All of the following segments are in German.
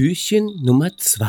Türchen Nummer 2.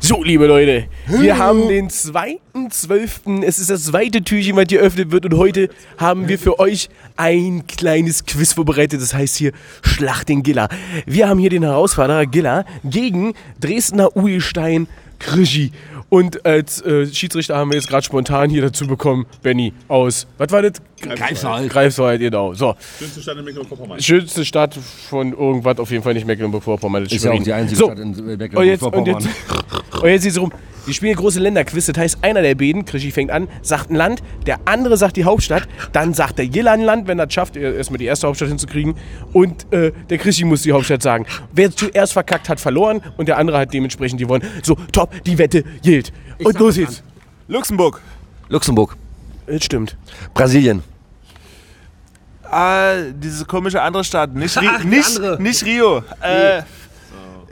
So, liebe Leute, wir haben den 2.12. Es ist das zweite Türchen, was geöffnet wird. Und heute haben wir für euch ein kleines Quiz vorbereitet. Das heißt hier Schlacht den Giller. Wir haben hier den Herausforderer Giller gegen Dresdner Uhlstein Krischi. Und als äh, Schiedsrichter haben wir jetzt gerade spontan hier dazu bekommen, Benny aus, was war das? Greifswald. Greifswald, genau. So, Schönste Stadt in Mecklenburg-Vorpommern. schönste Stadt von irgendwas, auf jeden Fall nicht Mecklenburg-Vorpommern. das Ist ja auch die einzige so, Stadt in und jetzt, und Mecklenburg-Vorpommern. jetzt, und jetzt ist es rum. Wir spielen große Länderquiz. Das heißt, einer der beiden, Krischi fängt an, sagt ein Land, der andere sagt die Hauptstadt, dann sagt der Jilla ein Land, wenn er es schafft, erstmal die erste Hauptstadt hinzukriegen. Und äh, der Krischi muss die Hauptstadt sagen. Wer zuerst verkackt hat, verloren und der andere hat dementsprechend gewonnen. So, top, die Wette gilt. Und los geht's. Luxemburg. Luxemburg. Das stimmt. Brasilien. Ah, diese komische andere Stadt. Nicht, Ri Ach, die nicht, andere. nicht Rio. Äh,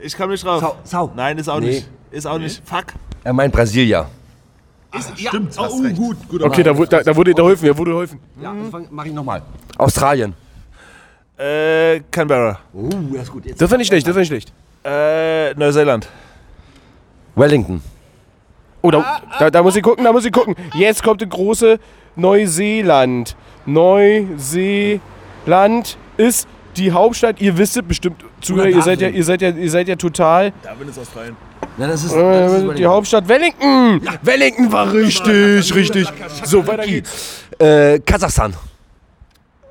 ich komme nicht drauf. Sau- Sau. Nein, ist auch Nee. nicht. Ist auch nicht. Fuck. Er meint Brasilia. Stimmt, hast recht. gut, gut. Okay, da, wu- da, da wurde geholfen, da wurde geholfen. Ja, das fang- mach ich nochmal. Australien. Äh, Canberra. Oh, das ist gut. Jetzt. Das war nicht schlecht, das war nicht schlecht. Äh, Neuseeland. Wellington. Oh, da, da, da muss ich gucken, da muss ich gucken. Jetzt kommt das große Neuseeland. Neuseeland ist die Hauptstadt. Ihr wisst es bestimmt, Zuhörer, ihr seid ja, ihr seid ja, ihr seid ja total. Darwin ist Australien. Nein, das ist, das ist Äh, die. Hauptstadt Wellington. Wellington war richtig, richtig. So, weiter geht's. Äh, Kasachstan.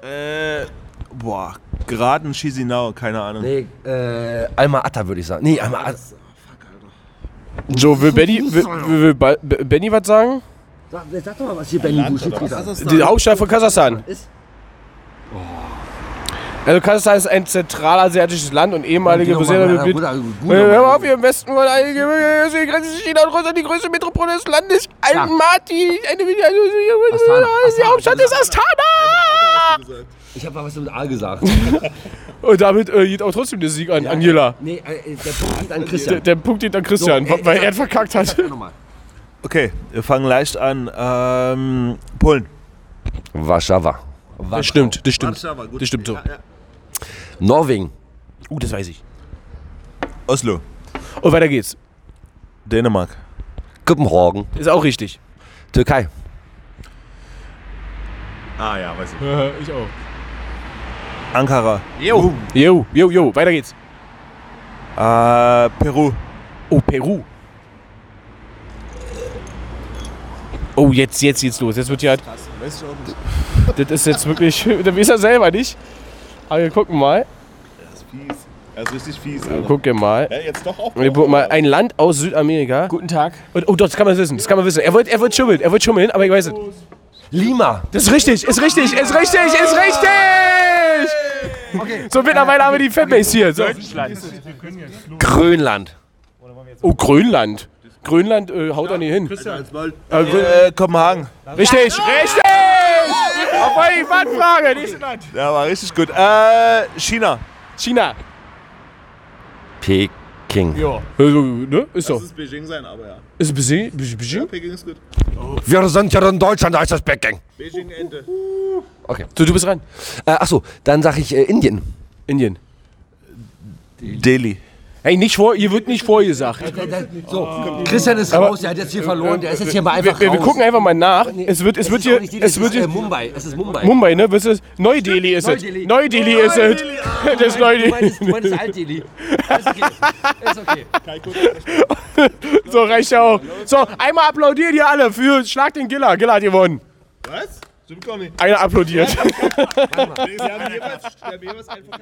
Äh, boah, geraden Chisinau, keine Ahnung. Nee, äh, Alma-Ata würde ich sagen. Nee, Alma-Ata. So, will Benny, will, will, will Benny was sagen? Sag, sag doch mal, was hier Benny Die Hauptstadt von Kasachstan. Ist? Also Kasachstan ist ein zentralasiatisches Land und ehemalige Äh, Bruder, Hör mal auf, hier im Westen wollen einige äh, die Grenze China und Russland die größte Metropole des Landes. Almaty, eine die Hauptstadt ist Astana. Ich habe mal was mit A gesagt. Und damit äh, geht auch trotzdem der Sieg an Angela. Nee, äh, der Punkt geht an Der, Christian. der Punkt geht an Christian, So, äh, weil er verkackt hat. Okay, wir fangen leicht an. Ähm, Polen. Warszawa. Das stimmt, das stimmt. Warszawa, gut. Das stimmt so. Norwegen. Uh, das weiß ich. Oslo. Und weiter geht's. Dänemark. Kopenhagen. Ist auch richtig. Türkei. Ah ja, weiß ich. ich auch. Ankara. Jo. Jo, jo, jo, weiter geht's. Äh, Peru. Oh, Peru. Oh, jetzt, jetzt geht's los. Jetzt wird ja. Weiß ich auch nicht. Das ist jetzt wirklich. Da weiß er selber nicht. Aber wir gucken mal. Er ist fies. Er ist richtig fies. Alter. gucken mal. Ja, jetzt doch auch. Wir gucken mal. Ein Land aus Südamerika. Guten Tag. Und, oh, doch, das kann man wissen. Das kann man wissen. Er wird, er wird schummeln. Er wird schummeln, aber ich weiß es. Lima. Das ist richtig, ist richtig, ist richtig, ist richtig! So, mittlerweile haben wir die Fanbase hier. So. Grönland. Oh, Grönland. Grönland äh, haut da nicht hin. Äh, Grön Äh, Kopenhagen. richtig, richtig! Obwohl die Fangfrage, nächste Land. Ja, war richtig gut. Äh, China. China. Peking. Ja. Also, ne? Ist so. ist Beijing sein, aber ja. Ist Beijing? Beijing? Peking ist gut. Wir sind ja in Deutschland, da ist das Peking. Beijing Ente. So, du bist dran. Äh, achso, dann sag ich äh, Indien. Indien. Delhi. Hey, nicht vor, ihr wird nicht vorgesagt. So, Christian ist raus, der hat jetzt hier verloren, der ist jetzt hier mal einfach Wir, wir raus. gucken einfach mal nach. Es wird, es wird ist hier, Delhi, es wird ist, äh, hier, Mumbai, es ist Mumbai. Mumbai, ne? Was ist Neu-Delhi ist es. Neu-Delhi. Ist es. Das ist Neu-Delhi. du meinst Alt-Delhi. Ist okay. Ist okay. So, reicht ja auch. So, einmal applaudiert ihr alle für Schlag den Giller. Giller hat gewonnen. Was? Stimmt gar nicht. Einer applaudiert. Haben jeweils, sie haben jeweils einfach